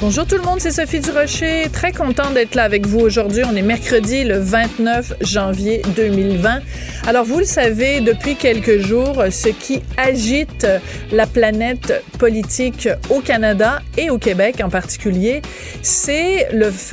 Bonjour tout le monde, c'est Sophie Durocher. Très content d'être là avec vous aujourd'hui. On est mercredi le 29 janvier 2020. Alors vous le savez, depuis quelques jours, ce qui agite la planète politique au Canada et au Québec en particulier, c'est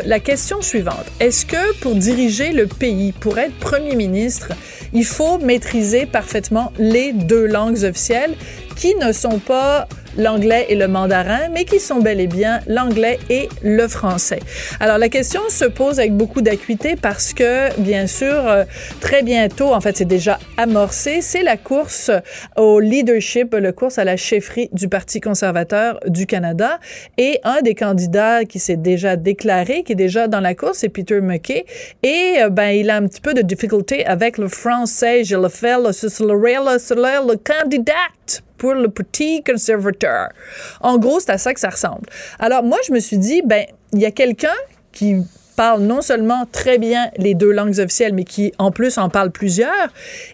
la question suivante. Est-ce que pour diriger le pays, pour être premier ministre, il faut maîtriser parfaitement les deux langues officielles qui ne sont pas l'anglais et le mandarin, mais qui sont bel et bien l'anglais et le français. Alors la question se pose avec beaucoup d'acuité parce que, bien sûr, euh, très bientôt, en fait, c'est déjà amorcé, c'est la course au leadership, la course à la chefferie du Parti conservateur du Canada. Et un des candidats qui s'est déjà déclaré, qui est déjà dans la course, c'est Peter McKay. Et euh, ben, il a un petit peu de difficulté avec le français. Je le fais, le, le, le candidat pour le petit conservateur. En gros, c'est à ça que ça ressemble. Alors moi, je me suis dit, ben, il y a quelqu'un qui parle non seulement très bien les deux langues officielles, mais qui en plus en parle plusieurs,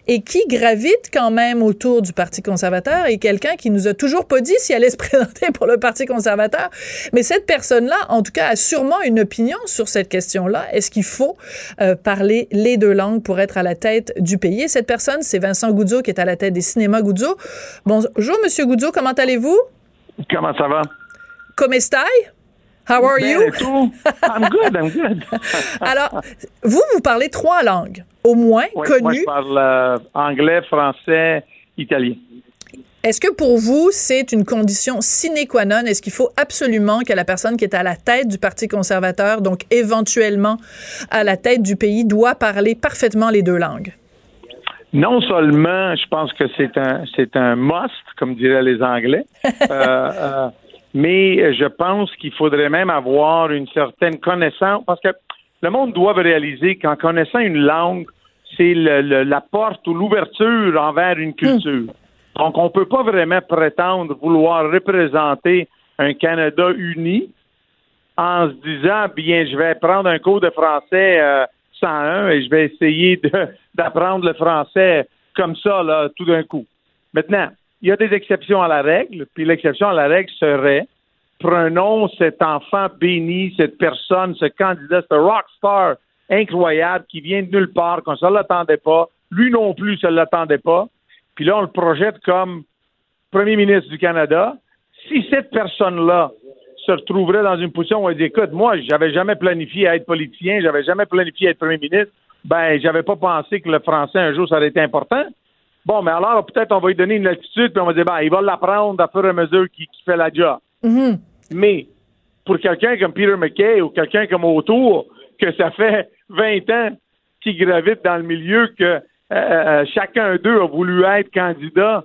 et qui gravite quand même autour du Parti conservateur, et quelqu'un qui nous a toujours pas dit s'il allait se présenter pour le Parti conservateur. Mais cette personne-là, en tout cas, a sûrement une opinion sur cette question-là. Est-ce qu'il faut euh, parler les deux langues pour être à la tête du pays? cette personne, c'est Vincent Goudzo, qui est à la tête des cinémas Goudzo. Bonjour, Monsieur Goudzo, comment allez-vous? Comment ça va? Comment stai? How are you? I'm good, I'm good. Alors, vous, vous parlez trois langues, au moins connues. Moi, je parle euh, anglais, français, italien. Est-ce que pour vous, c'est une condition sine qua non? Est-ce qu'il faut absolument que la personne qui est à la tête du Parti conservateur, donc éventuellement à la tête du pays, doit parler parfaitement les deux langues? Non seulement, je pense que c'est un, c'est un must, comme diraient les Anglais, euh, euh, mais je pense qu'il faudrait même avoir une certaine connaissance, parce que le monde doit réaliser qu'en connaissant une langue, c'est la porte ou l'ouverture envers une culture. Donc, on ne peut pas vraiment prétendre vouloir représenter un Canada uni en se disant, bien, je vais prendre un cours de français 101 euh, et je vais essayer d'apprendre le français comme ça, là, tout d'un coup. Maintenant, il y a des exceptions à la règle, puis l'exception à la règle serait prenons cet enfant béni, cette personne, ce candidat, ce rockstar incroyable qui vient de nulle part, qu'on ne se l'attendait pas, lui non plus ne l'attendait pas, puis là on le projette comme premier ministre du Canada. Si cette personne-là se retrouverait dans une position où elle dit écoute, moi, j'avais jamais planifié à être politicien, j'avais jamais planifié à être premier ministre, ben, j'avais pas pensé que le français un jour ça aurait été important. Bon, mais alors, peut-être on va lui donner une attitude, puis on va dire, ben, il va l'apprendre à fur et à mesure qu'il fait la job. Mm-hmm. Mais pour quelqu'un comme Peter McKay ou quelqu'un comme Autour, que ça fait 20 ans qu'il gravite dans le milieu, que euh, euh, chacun d'eux a voulu être candidat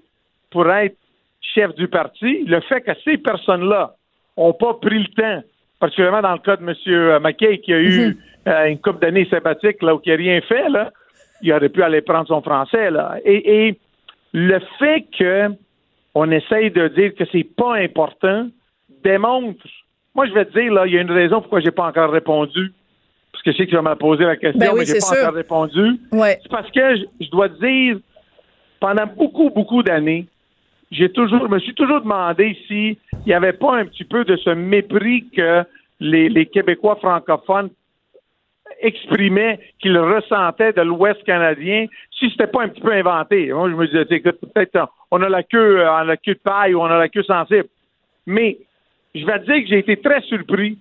pour être chef du parti, le fait que ces personnes-là n'ont pas pris le temps, particulièrement dans le cas de M. McKay, qui a eu mm-hmm. une couple d'années sympathiques, là, où il n'a rien fait, là, il aurait pu aller prendre son français. Là. Et, le fait qu'on essaye de dire que c'est pas important démontre. Moi, je vais te dire, là, il y a une raison pourquoi j'ai pas encore répondu. Parce que je sais que tu vas me poser la question, ben mais j'ai pas encore répondu. C'est parce que je, dois te dire, pendant beaucoup, beaucoup d'années, j'ai toujours, me suis toujours demandé s'il n'y avait pas un petit peu de ce mépris que les, les Québécois francophones exprimait qu'il ressentait de l'Ouest canadien, si c'était pas un petit peu inventé. Moi, je me disais, écoute, peut-être on a la queue, on a la queue de paille ou on a la queue sensible. Mais je vais te dire que j'ai été très surpris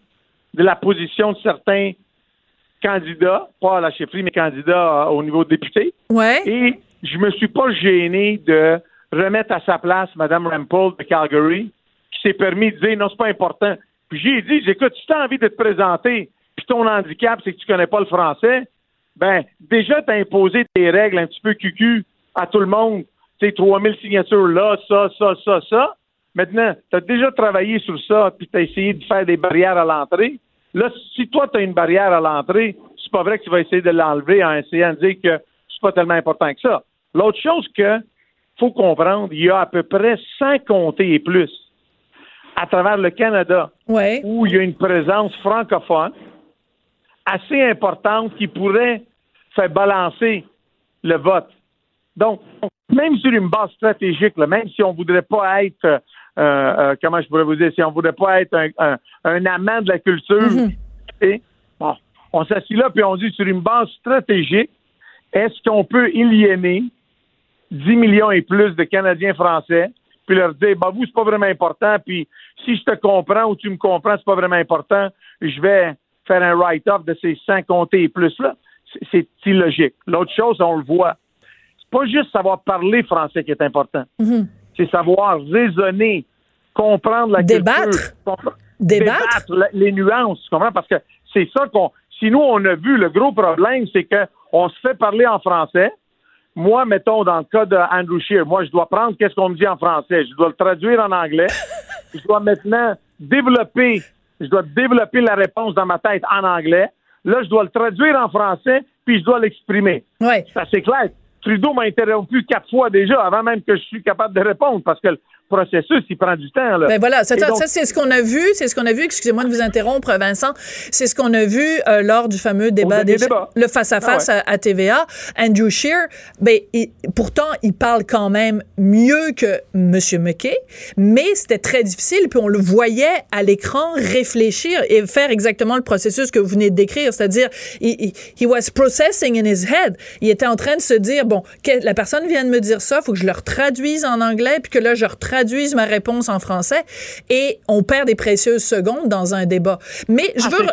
de la position de certains candidats, pas à la chefferie, mais candidats au niveau de député. Ouais. Et je me suis pas gêné de remettre à sa place Mme Rampole de Calgary, qui s'est permis de dire non, c'est pas important. Puis j'ai dit, écoute, si tu as envie de te présenter ton handicap, c'est que tu connais pas le français, ben, déjà, tu as imposé tes règles un petit peu cucu à tout le monde. Tu sais, 3000 signatures là, ça, ça, ça, ça. Maintenant, tu as déjà travaillé sur ça, puis tu as essayé de faire des barrières à l'entrée. Là, si toi, tu as une barrière à l'entrée, c'est pas vrai que tu vas essayer de l'enlever en essayant de dire que c'est pas tellement important que ça. L'autre chose que faut comprendre, il y a à peu près 100 comtés et plus à travers le Canada Ouais. où il y a une présence francophone assez importante qui pourrait faire balancer le vote. Donc, même sur une base stratégique, là, même si on voudrait pas être, euh, euh, comment je pourrais vous dire, si on voudrait pas être un, un, un amant de la culture, et, bon, on s'assit là puis on dit sur une base stratégique, est-ce qu'on peut aliéner 10 millions et plus de Canadiens français, puis leur dire, bah vous, c'est pas vraiment important, puis si je te comprends ou tu me comprends, c'est pas vraiment important, je vais faire un write-off de ces 100 comtés et plus-là. C'est- illogique. L'autre chose, on le voit, c'est pas juste savoir parler français qui est important, Mhm. c'est savoir raisonner, comprendre la Débattre? culture. compre- Débattre. la- les nuances, tu comprends? Parce que c'est ça qu'on. Si nous, on a vu, le gros problème, c'est que on se fait parler en français. Moi, mettons, dans le cas de Andrew Scheer, moi, je dois prendre qu'est-ce qu'on me dit en français. Je dois le traduire en anglais. je dois maintenant développer, je dois développer la réponse dans ma tête en anglais. Là, je dois le traduire en français, puis je dois l'exprimer. Ouais. C'est assez clair. Trudeau m'a interrompu quatre fois déjà avant même que je suis capable de répondre parce que processus, il prend du temps. Là. Ben voilà, ça, donc- c'est ce qu'on a vu, c'est ce qu'on a vu, excusez-moi de vous interrompre, Vincent, c'est ce qu'on a vu euh, lors du fameux débat, des- débat. le face-à-face Ah à, à TVA. Andrew Scheer, ben, il- pourtant, il parle quand même mieux que M. McKay, mais c'était très difficile, puis on le voyait à l'écran réfléchir et faire exactement le processus que vous venez de décrire, c'est-à-dire, il, il- he was processing in his head. Il était en train de se dire, bon, que- la personne vient de me dire ça, faut que je le retraduise en anglais, puis que là, je retraduise ma réponse en français, et on perd des précieuses secondes dans un débat. Mais je Ah, veux...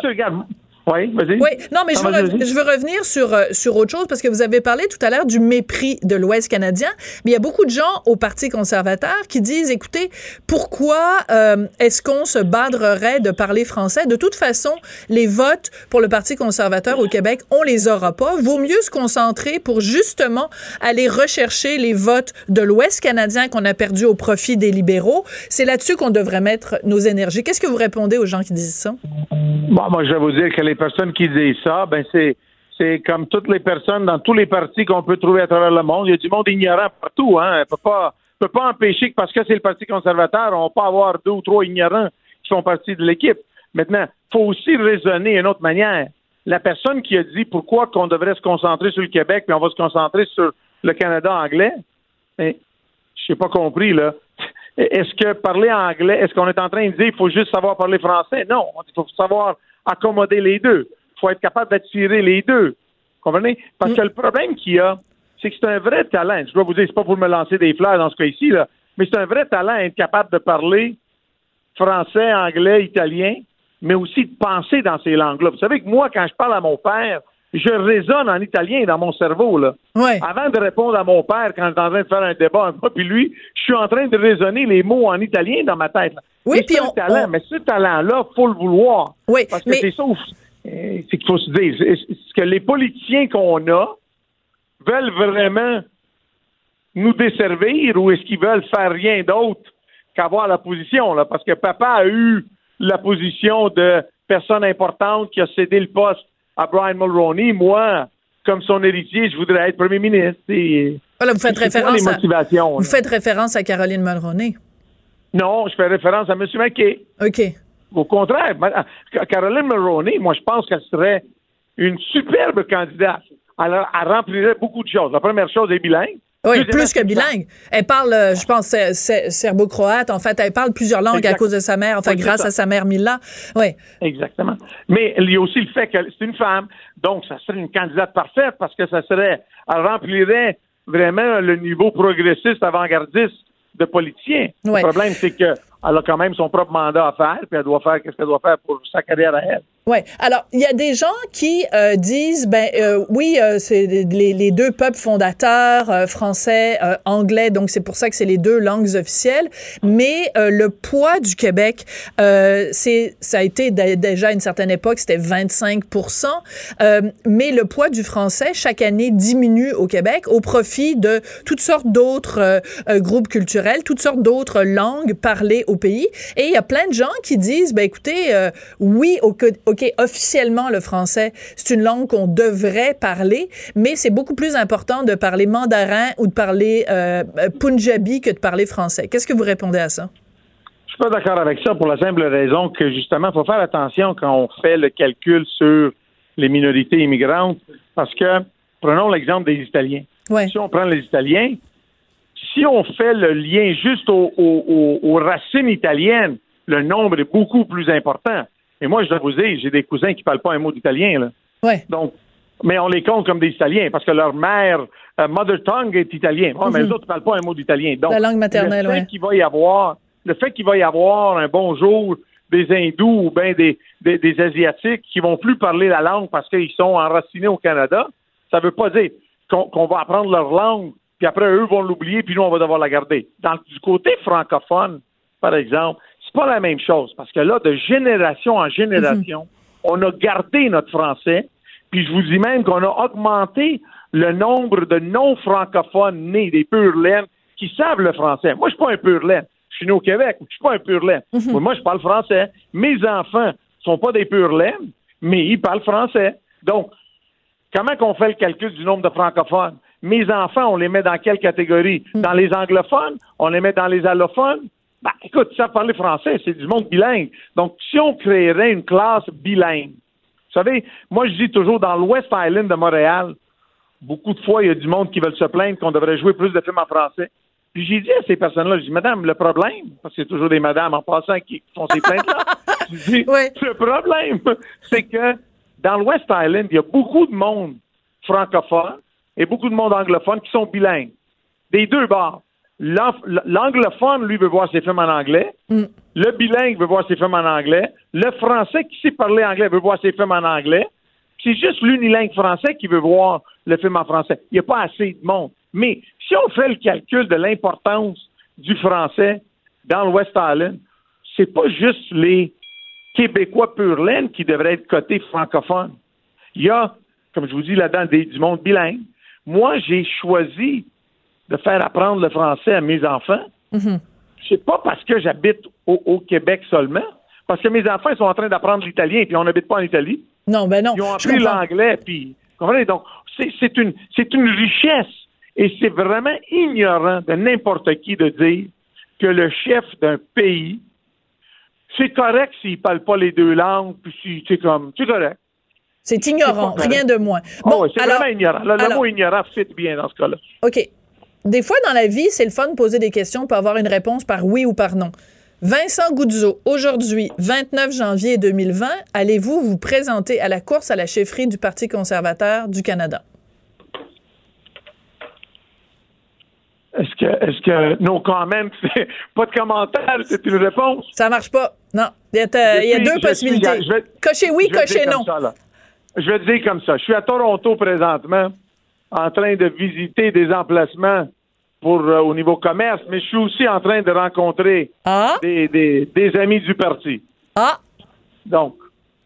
Oui, vas-y. Oui, non, mais je veux, vas-y, rev- vas-y. je veux revenir sur, euh, sur autre chose parce que vous avez parlé tout à l'heure du mépris de l'Ouest canadien. Mais il y a beaucoup de gens au Parti conservateur qui disent, écoutez, pourquoi euh, est-ce qu'on se badrerait de parler français? De toute façon, les votes pour le Parti conservateur au Québec, on les aura pas. Vaut mieux se concentrer pour justement aller rechercher les votes de l'Ouest canadien qu'on a perdu au profit des libéraux. C'est là-dessus qu'on devrait mettre nos énergies. Qu'est-ce que vous répondez aux gens qui disent ça? Bon, moi, je vais vous dire que les personnes qui disent ça, ben, c'est, c'est comme toutes les personnes dans tous les partis qu'on peut trouver à travers le monde. Il y a du monde ignorant partout, hein. On peut pas, peut pas empêcher que parce que c'est le Parti conservateur, on peut avoir deux ou trois ignorants qui font partie de l'équipe. Maintenant, faut aussi raisonner d'une autre manière. La personne qui a dit pourquoi qu'on devrait se concentrer sur le Québec puis on va se concentrer sur le Canada anglais, ben, je n'ai pas compris, là. Est-ce que parler anglais, est-ce qu'on est en train de dire qu'il faut juste savoir parler français? Non, il faut savoir accommoder les deux. Il faut être capable d'attirer les deux. Comprenez? Parce que le problème qu'il y a, c'est que c'est un vrai talent. Je dois vous dire, c'est pas pour me lancer des fleurs dans ce cas-ci, là, mais c'est un vrai talent être capable de parler français, anglais, italien, mais aussi de penser dans ces langues-là. Vous savez que moi, quand je parle à mon père, je raisonne en italien dans mon cerveau, là. Ouais. Avant de répondre à mon père quand j'étais en train de faire un débat moi, puis lui, je suis en train de raisonner les mots en italien dans ma tête. là. Oui, puis c'est on- un talent, on- mais ce talent-là, faut le vouloir. Oui, Parce que mais- c'est ça, euh, c'est qu'il faut se dire, c'est que les politiciens qu'on a veulent vraiment nous desservir ou est-ce qu'ils veulent faire rien d'autre qu'avoir la position, là? Parce que papa a eu la position de personne importante qui a cédé le poste à Brian Mulroney. Moi, comme son héritier, je voudrais être premier ministre. Et- Voilà, vous faites quoi référence à, vous là? faites référence à Caroline Mulroney? Non, je fais référence à M. McKay. OK. Au contraire, Caroline Mulroney, moi, je pense qu'elle serait une superbe candidate. Elle, elle remplirait beaucoup de choses. La première chose est bilingue. Oui, plus que bilingue. Elle parle, euh, je pense, ser- ser- serbo-croate. En fait, elle parle plusieurs langues à cause de sa mère, enfin, Oui, grâce ça. à sa mère Mila. Oui. Exactement. Mais il y a aussi le fait que c'est une femme. Donc, ça serait une candidate parfaite parce que ça serait, elle remplirait vraiment le niveau progressiste, avant-gardiste de politicien. Ouais. Le problème, c'est qu'elle a quand même son propre mandat à faire, puis elle doit faire ce qu'elle doit faire pour sa carrière à elle. Oui. Alors, il y a des gens qui euh, disent, ben euh, oui, euh, c'est les, les deux peuples fondateurs, euh, français, euh, anglais, donc c'est pour ça que c'est les deux langues officielles. Mais euh, le poids du Québec, c'est ça a été dé- déjà à une certaine époque, c'était 25% euh, mais le poids du français chaque année diminue au Québec au profit de toutes sortes d'autres groupes culturels, toutes sortes d'autres langues parlées au pays. Et il y a plein de gens qui disent, ben écoutez, oui, au, au OK, officiellement, le français, c'est une langue qu'on devrait parler, mais c'est beaucoup plus important de parler mandarin ou de parler euh, punjabi que de parler français. Qu'est-ce que vous répondez à ça? Je suis pas d'accord avec ça pour la simple raison que, justement, il faut faire attention quand on fait le calcul sur les minorités immigrantes, parce que, prenons l'exemple des Italiens. Si on prend les Italiens, si on fait le lien juste aux, racines italiennes, le nombre est beaucoup plus important. Et moi, je dois vous dire, j'ai des cousins qui ne parlent pas un mot d'italien. Là. Ouais. Donc, mais on les compte comme des Italiens parce que leur mère, euh, mother tongue est italien. mais les mhm. autres ne parlent pas un mot d'italien. Donc, la langue maternelle, le fait qu'il va y avoir, le fait qu'il va y avoir un bonjour des hindous ou bien des, des, asiatiques qui vont plus parler la langue parce qu'ils sont enracinés au Canada, ça ne veut pas dire qu'on va apprendre leur langue puis après eux vont l'oublier, puis nous on va devoir la garder. Dans, du côté francophone, par exemple, pas la même chose parce que là, de génération en génération, mhm. on a gardé notre français, puis je vous dis même qu'on a augmenté le nombre de non-francophones nés, des pur qui savent le français. Moi, je suis pas un pur. Je suis né au Québec, je suis pas un pur. Mhm. Moi, je parle français. Mes enfants sont pas des pur mais ils parlent français. Donc, comment qu'on fait le calcul du nombre de francophones? mes enfants, on les met dans quelle catégorie? Hmm. Dans les anglophones? On les met dans les allophones? Ben, écoute, ça parler français, c'est du monde bilingue. Donc, si on créerait une classe bilingue, vous savez, moi, je dis toujours dans l'West Island de Montréal, beaucoup de fois, il y a du monde qui veut se plaindre qu'on devrait jouer plus de films en français. Puis j'ai dit à ces personnes-là, je dis, Madame, le problème, parce que c'est toujours des madames en passant qui font ces plaintes-là, je dis, le problème, c'est que dans l'West Island, il y a beaucoup de monde francophone et beaucoup de monde anglophone qui sont bilingues. Des deux bords. L'anglophone, lui, veut voir ses films en anglais. Mm. Le bilingue veut voir ses films en anglais. Le français qui sait parler anglais veut voir ses films en anglais. C'est juste l'unilingue français qui veut voir le film en français. Il n'y a pas assez de monde. Mais si on fait le calcul de l'importance du français dans le West Island, c'est pas juste les Québécois pur laine qui devraient être cotés francophones. Il y a, comme je vous dis là-dedans, du monde bilingue. Moi, j'ai choisi de faire apprendre le français à mes enfants. Mm C'est pas parce que j'habite au, Québec seulement, parce que mes enfants sont en train d'apprendre l'italien, puis on n'habite pas en Italie. Non, ben non. Ils ont appris l'anglais, puis comprenez? Donc c'est une c'est une richesse et c'est vraiment ignorant de n'importe qui de dire que le chef d'un pays c'est correct s'il ne parle pas les deux langues, puis si c'est comme c'est correct. C'est ignorant, rien de moins. Ah bon, c'est vraiment ignorant. Le, mot ignorant fit bien dans ce cas-là. OK. Des fois, dans la vie, c'est le fun de poser des questions pour avoir une réponse par oui ou par non. Vincent Goudzo, aujourd'hui, 29 janvier 2020, allez-vous vous présenter à la course à la chefferie du Parti conservateur du Canada? Est-ce que, est-ce que, non, quand même, pas de commentaire, c'est une réponse? Ça marche pas. Non. Il y a, deux possibilités. cochez oui, cochez non. Je vais te dire comme ça. Je suis à Toronto présentement, en train de visiter des emplacements pour euh, au niveau commerce, mais je suis aussi en train de rencontrer ah? des, des, amis du parti. Ah. Donc.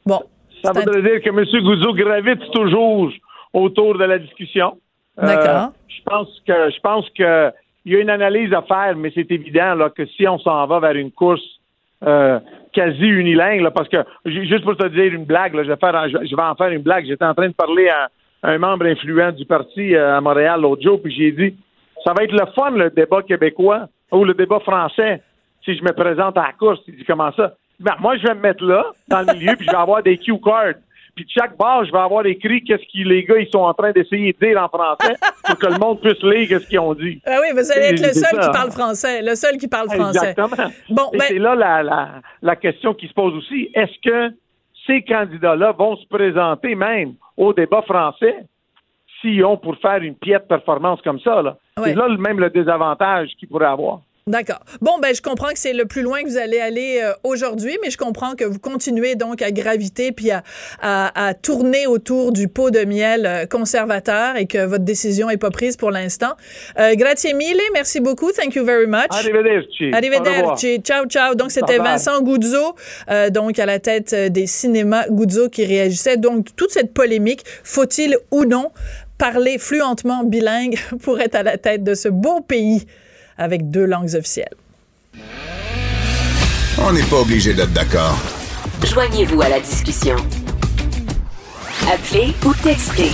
Bon. Ça voudrait dire que M. Gouzeau gravite toujours autour de la discussion. Euh, D'accord. je pense que je pense que il y a une analyse à faire, mais c'est évident là, que si on s'en va vers une course euh, quasi unilingue, parce que, juste pour te dire une blague, je, vais faire, je, vais en faire une blague. J'étais en train de parler à, un membre influent du parti à Montréal l'autre jour, puis j'ai dit, ça va être le fun, le débat québécois, ou le débat français, si je me présente à la course. Il dit, comment ça? Ben, moi, je vais me mettre là, dans le milieu, puis je vais avoir des cue cards. Puis de chaque barre, je vais avoir écrit qu'est-ce que les gars ils sont en train d'essayer de dire en français pour que le monde puisse lire qu'est-ce qu'ils ont dit. Ah oui, vous allez être le seul qui parle français, le seul qui parle français. Exactement. Bon, ben c'est là la, la, la question qui se pose aussi. Est-ce que ces candidats-là vont se présenter même au débat français? S'ils ont pour faire une piètre performance comme ça? Là? C'est là même le désavantage qu'ils pourraient avoir. D'accord. Bon, ben je comprends que c'est le plus loin que vous allez aller euh, aujourd'hui, mais je comprends que vous continuez donc à graviter puis à, à, tourner autour du pot de miel euh, conservateur et que votre décision est pas prise pour l'instant. Euh, grazie mille, merci beaucoup, thank you very much. Arrivederci. Arrivederci. Ciao, ciao. Donc c'était Vincent Guzzo, euh, donc à la tête des cinémas Guzzo qui réagissait. Donc toute cette polémique, faut-il ou non parler fluentement bilingue pour être à la tête de ce beau pays? avec deux langues officielles. On n'est pas obligé d'être d'accord, Joignez-vous à la discussion. Appelez ou textez.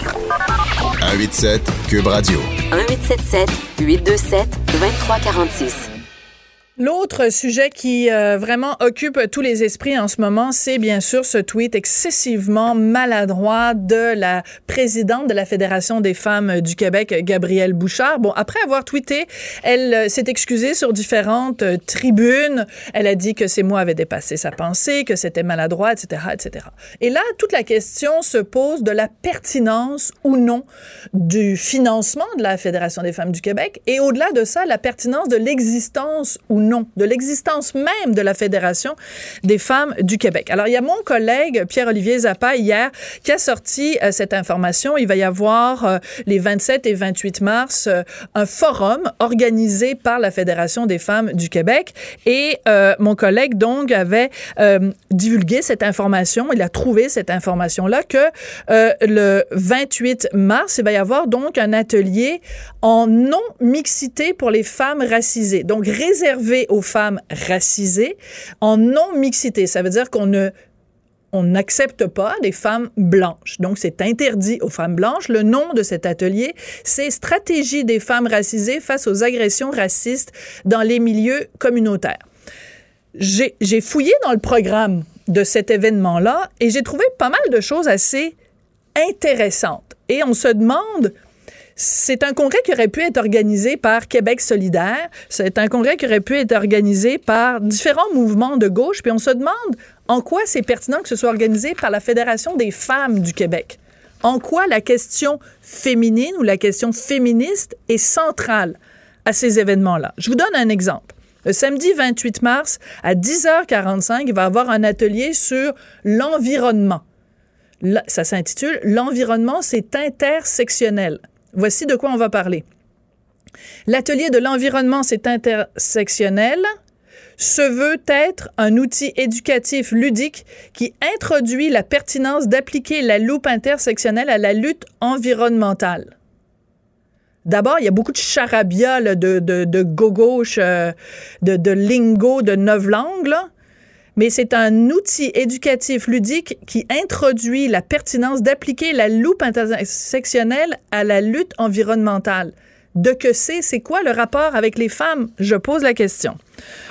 187 Cube Radio. 1877 827 2346. L'autre sujet qui euh, vraiment occupe tous les esprits en ce moment, c'est bien sûr ce tweet excessivement maladroit de la présidente de la Fédération des femmes du Québec, Gabrielle Bouchard. Bon, après avoir tweeté, elle euh, s'est excusée sur différentes euh, tribunes. Elle a dit que ses mots avaient dépassé sa pensée, que c'était maladroit, etc., etc. Et là, toute la question se pose de la pertinence ou non du financement de la Fédération des femmes du Québec et au-delà de ça, la pertinence de l'existence ou non, de l'existence même de la Fédération des femmes du Québec. Alors, il y a mon collègue Pierre-Olivier Zappa hier qui a sorti euh, cette information. Il va y avoir euh, les 27 et 28 mars euh, un forum organisé par la Fédération des femmes du Québec et mon collègue donc avait divulgué cette information. Il a trouvé cette information-là que le 28 mars, il va y avoir donc un atelier en non-mixité pour les femmes racisées. Donc, réservé aux femmes racisées en non-mixité. Ça veut dire qu'on ne on n'accepte pas les femmes blanches. Donc, c'est interdit aux femmes blanches. Le nom de cet atelier, c'est Stratégie des femmes racisées face aux agressions racistes dans les milieux communautaires. J'ai fouillé dans le programme de cet événement-là et j'ai trouvé pas mal de choses assez intéressantes. Et on se demande c'est un congrès qui aurait pu être organisé par Québec solidaire. C'est un congrès qui aurait pu être organisé par différents mouvements de gauche. Puis on se demande en quoi c'est pertinent que ce soit organisé par la Fédération des femmes du Québec. En quoi la question féminine ou la question féministe est centrale à ces événements-là? Je vous donne un exemple. Le samedi 28 mars à 10h45, il va y avoir un atelier sur l'environnement. Ça s'intitule L'environnement, c'est intersectionnel. Voici de quoi on va parler. L'atelier de l'environnement, c'est intersectionnel, se veut être un outil éducatif ludique qui introduit la pertinence d'appliquer la loupe intersectionnelle à la lutte environnementale. D'abord, il y a beaucoup de charabia de, de, de gauche, euh, de, de lingo de neuf langues mais c'est un outil éducatif ludique qui introduit la pertinence d'appliquer la loupe intersectionnelle à la lutte environnementale. De que c'est, c'est quoi le rapport avec les femmes? Je pose la question.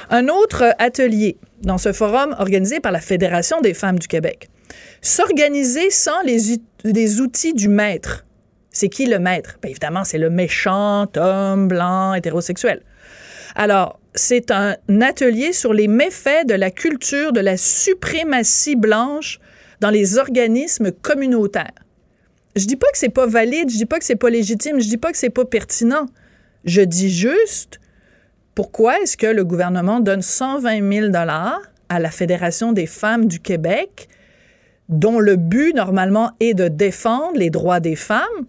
Un autre atelier dans ce forum organisé par la Fédération des femmes du Québec. S'organiser sans les, outils du maître. C'est qui le maître? Bien, évidemment, c'est le méchant homme blanc hétérosexuel. Alors, c'est un atelier sur les méfaits de la culture de la suprématie blanche dans les organismes communautaires. Je dis pas que c'est pas valide, je dis pas que c'est pas légitime, je dis pas que c'est pas pertinent. Je dis juste pourquoi est-ce que le gouvernement donne 120 000 dollars à la Fédération des femmes du Québec, dont le but normalement est de défendre les droits des femmes,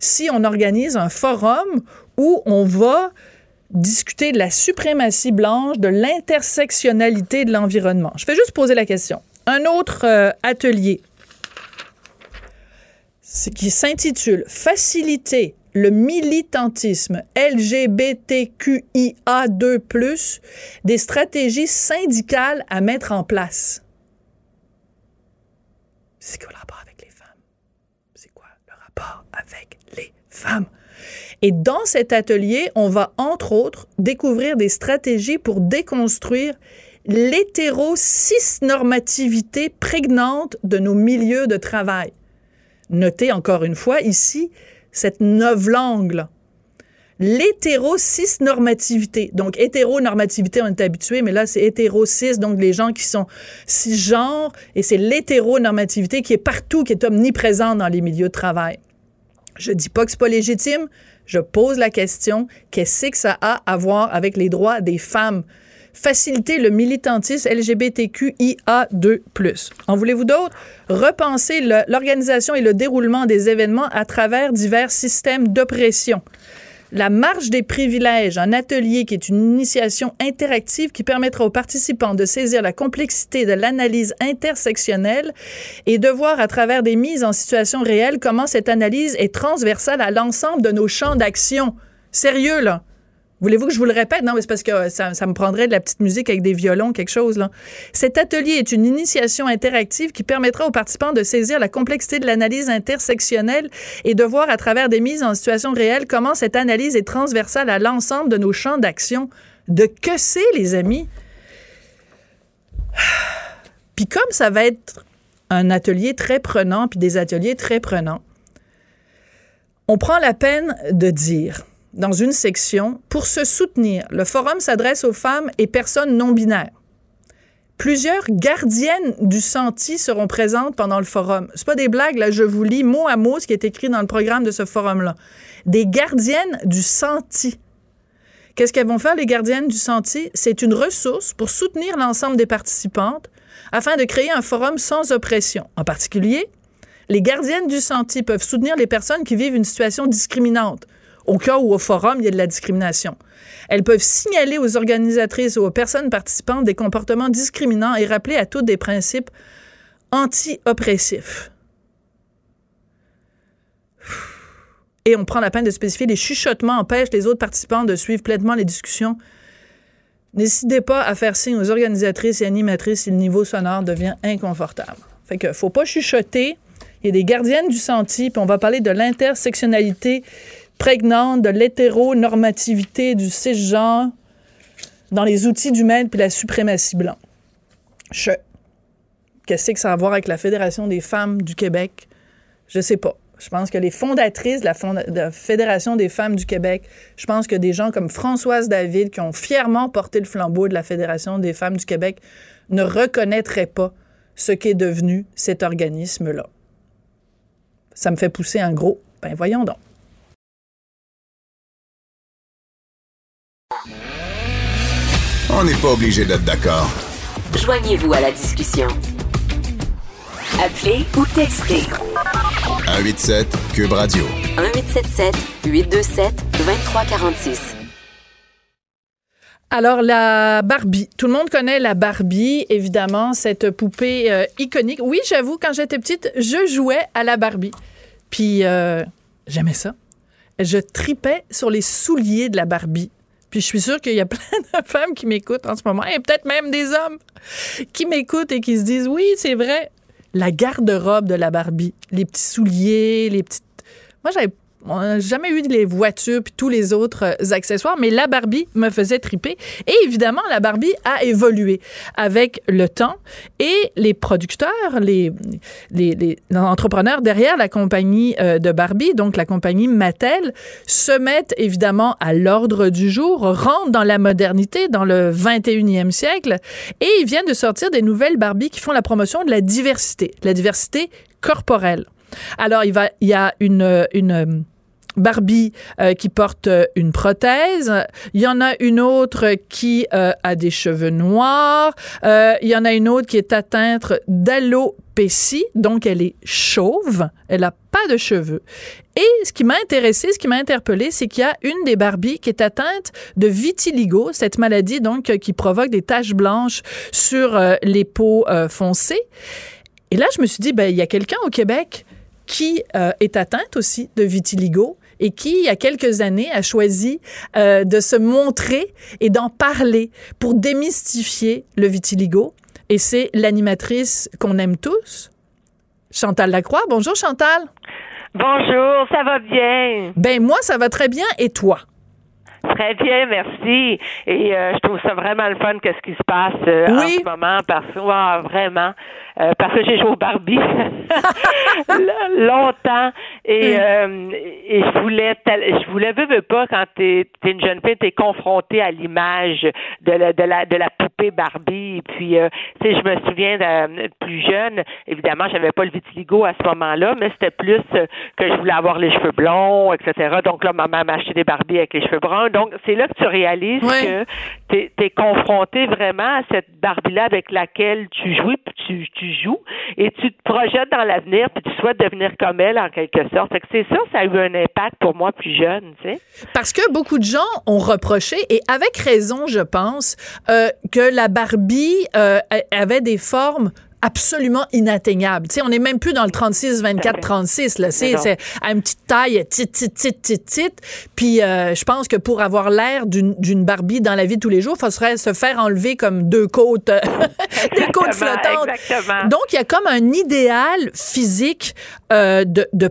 si on organise un forum où on va discuter de la suprématie blanche, de l'intersectionnalité de l'environnement. Je vais juste poser la question. Un autre euh, atelier qui s'intitule Faciliter le militantisme LGBTQIA2+, des stratégies syndicales à mettre en place. C'est quoi le rapport avec les femmes? C'est quoi le rapport avec les femmes? Et dans cet atelier, on va entre autres découvrir des stratégies pour déconstruire l'hétéro-cis-normativité prégnante de nos milieux de travail. Notez encore une fois ici cette langue L'hétéro-cis-normativité. Donc, hétéronormativité, on est habitué, mais là, c'est hétéro-cis, donc les gens qui sont cisgenres, et c'est l'hétéronormativité qui est partout, qui est omniprésente dans les milieux de travail. Je dis pas que c'est pas légitime, je pose la question, qu'est-ce que ça a à voir avec les droits des femmes? Faciliter le militantisme LGBTQIA2+. En voulez-vous d'autres? Repenser l'organisation et le déroulement des événements à travers divers systèmes d'oppression la marche des privilèges, un atelier qui est une initiation interactive qui permettra aux participants de saisir la complexité de l'analyse intersectionnelle et de voir à travers des mises en situation réelle comment cette analyse est transversale à l'ensemble de nos champs d'action. Sérieux, là? Voulez-vous que je vous le répète? Non, mais c'est parce que ça, ça, me prendrait de la petite musique avec des violons, quelque chose. Là. Cet atelier est une initiation interactive qui permettra aux participants de saisir la complexité de l'analyse intersectionnelle et de voir à travers des mises en situation réelle comment cette analyse est transversale à l'ensemble de nos champs d'action. De que c'est, les amis? Puis comme ça va être un atelier très prenant, puis des ateliers très prenants, on prend la peine de dire dans une section, pour se soutenir, le forum s'adresse aux femmes et personnes non binaires. Plusieurs gardiennes du senti seront présentes pendant le forum. C'est pas des blagues, là, je vous lis mot à mot ce qui est écrit dans le programme de ce forum-là. Des gardiennes du senti. Qu'est-ce qu'elles vont faire, les gardiennes du senti? C'est une ressource pour soutenir l'ensemble des participantes afin de créer un forum sans oppression. En particulier, les gardiennes du senti peuvent soutenir les personnes qui vivent une situation discriminante, au cas où au forum, il y a de la discrimination. Elles peuvent signaler aux organisatrices ou aux personnes participantes des comportements discriminants et rappeler à toutes des principes anti-oppressifs. Et on prend la peine de spécifier les chuchotements empêchent les autres participants de suivre pleinement les discussions. N'hésitez pas à faire signe aux organisatrices et animatrices si le niveau sonore devient inconfortable. Fait que faut pas chuchoter. Il y a des gardiennes du senti, puis on va parler de l'intersectionnalité prégnante, de l'hétéronormativité du cisgenre dans les outils du maître puis la suprématie blanche. Qu'est-ce que ça a à voir avec la Fédération des femmes du Québec? Je sais pas. Je pense que les fondatrices de la, Fédération des femmes du Québec, je pense que des gens comme Françoise David, qui ont fièrement porté le flambeau de la Fédération des femmes du Québec, ne reconnaîtraient pas ce qu'est devenu cet organisme-là. Ça me fait pousser un gros. Ben voyons donc. On n'est pas obligé d'être d'accord. Joignez-vous à la discussion. Appelez ou textez. 187 Cube Radio. 1877 827 2346. Alors, la Barbie. Tout le monde connaît la Barbie, évidemment, cette poupée euh, iconique. Oui, j'avoue, quand j'étais petite, je jouais à la Barbie. Puis, euh, j'aimais ça. Je tripais sur les souliers de la Barbie. Puis je suis sûre qu'il y a plein de femmes qui m'écoutent en ce moment, et peut-être même des hommes qui m'écoutent et qui se disent oui, c'est vrai, la garde-robe de la Barbie, les petits souliers, les petites. Moi, j'avais on n'a jamais eu les voitures puis tous les autres euh, accessoires, mais la Barbie me faisait triper. Et évidemment, la Barbie a évolué avec le temps et les producteurs, les, les, entrepreneurs derrière la compagnie euh, de Barbie, donc la compagnie Mattel, se mettent évidemment à l'ordre du jour, rentrent dans la modernité, dans le 21e siècle, et ils viennent de sortir des nouvelles Barbie qui font la promotion de la diversité, la diversité corporelle. Alors, il, il y a une, une Barbie euh, qui porte euh, une prothèse. Il y en a une autre qui euh, a des cheveux noirs. il y en a une autre qui est atteinte d'alopécie, donc elle est chauve. Elle n'a pas de cheveux. Et ce qui m'a intéressé, ce qui m'a interpellé, c'est qu'il y a une des Barbies qui est atteinte de vitiligo, cette maladie donc qui provoque des taches blanches sur les peaux foncées. Et là, je me suis dit, ben, il y a quelqu'un au Québec qui est atteinte aussi de vitiligo et qui, il y a quelques années, a choisi euh, de se montrer et d'en parler pour démystifier le vitiligo. Et c'est l'animatrice qu'on aime tous, Chantal Lacroix. Bonjour Chantal. Bonjour, ça va bien? Ben moi, ça va très bien. Et toi? Très bien, merci. Et euh, je trouve ça vraiment le fun qu'est-ce qui se passe euh, en ce moment parce que vraiment euh, parce que j'ai joué au Barbie. Longtemps. Et, euh, et je voulais je voulais veux, pas quand t'es es une jeune fille t'es confrontée à l'image de la de la de la poupée Barbie. Et puis euh, tu sais je me souviens de, plus jeune évidemment j'avais pas le vitiligo à ce moment-là mais c'était plus que je voulais avoir les cheveux blonds etc donc là maman m'a acheté des Barbies avec les cheveux bruns. Donc c'est là que tu réalises que t'es es confronté vraiment à cette Barbie là avec laquelle tu joues puis tu tu joues et tu te projettes dans l'avenir puis tu souhaites devenir comme elle en quelque sorte. Fait que c'est ça, ça a eu un impact pour moi plus jeune, tu sais. Parce que beaucoup de gens ont reproché et avec raison, je pense, euh, que la Barbie euh, avait des formes absolument inatteignable. Tu sais, on n'est même plus dans le 36, 24, 36. Là, c'est, c'est à une petite taille, tit, tit, tit, tit, tit. Puis euh, je pense que pour avoir l'air d'une, d'une Barbie dans la vie de tous les jours, il faudrait se faire enlever comme deux côtes, des côtes flottantes. Exactement. Donc, il y a comme un idéal physique euh, de, de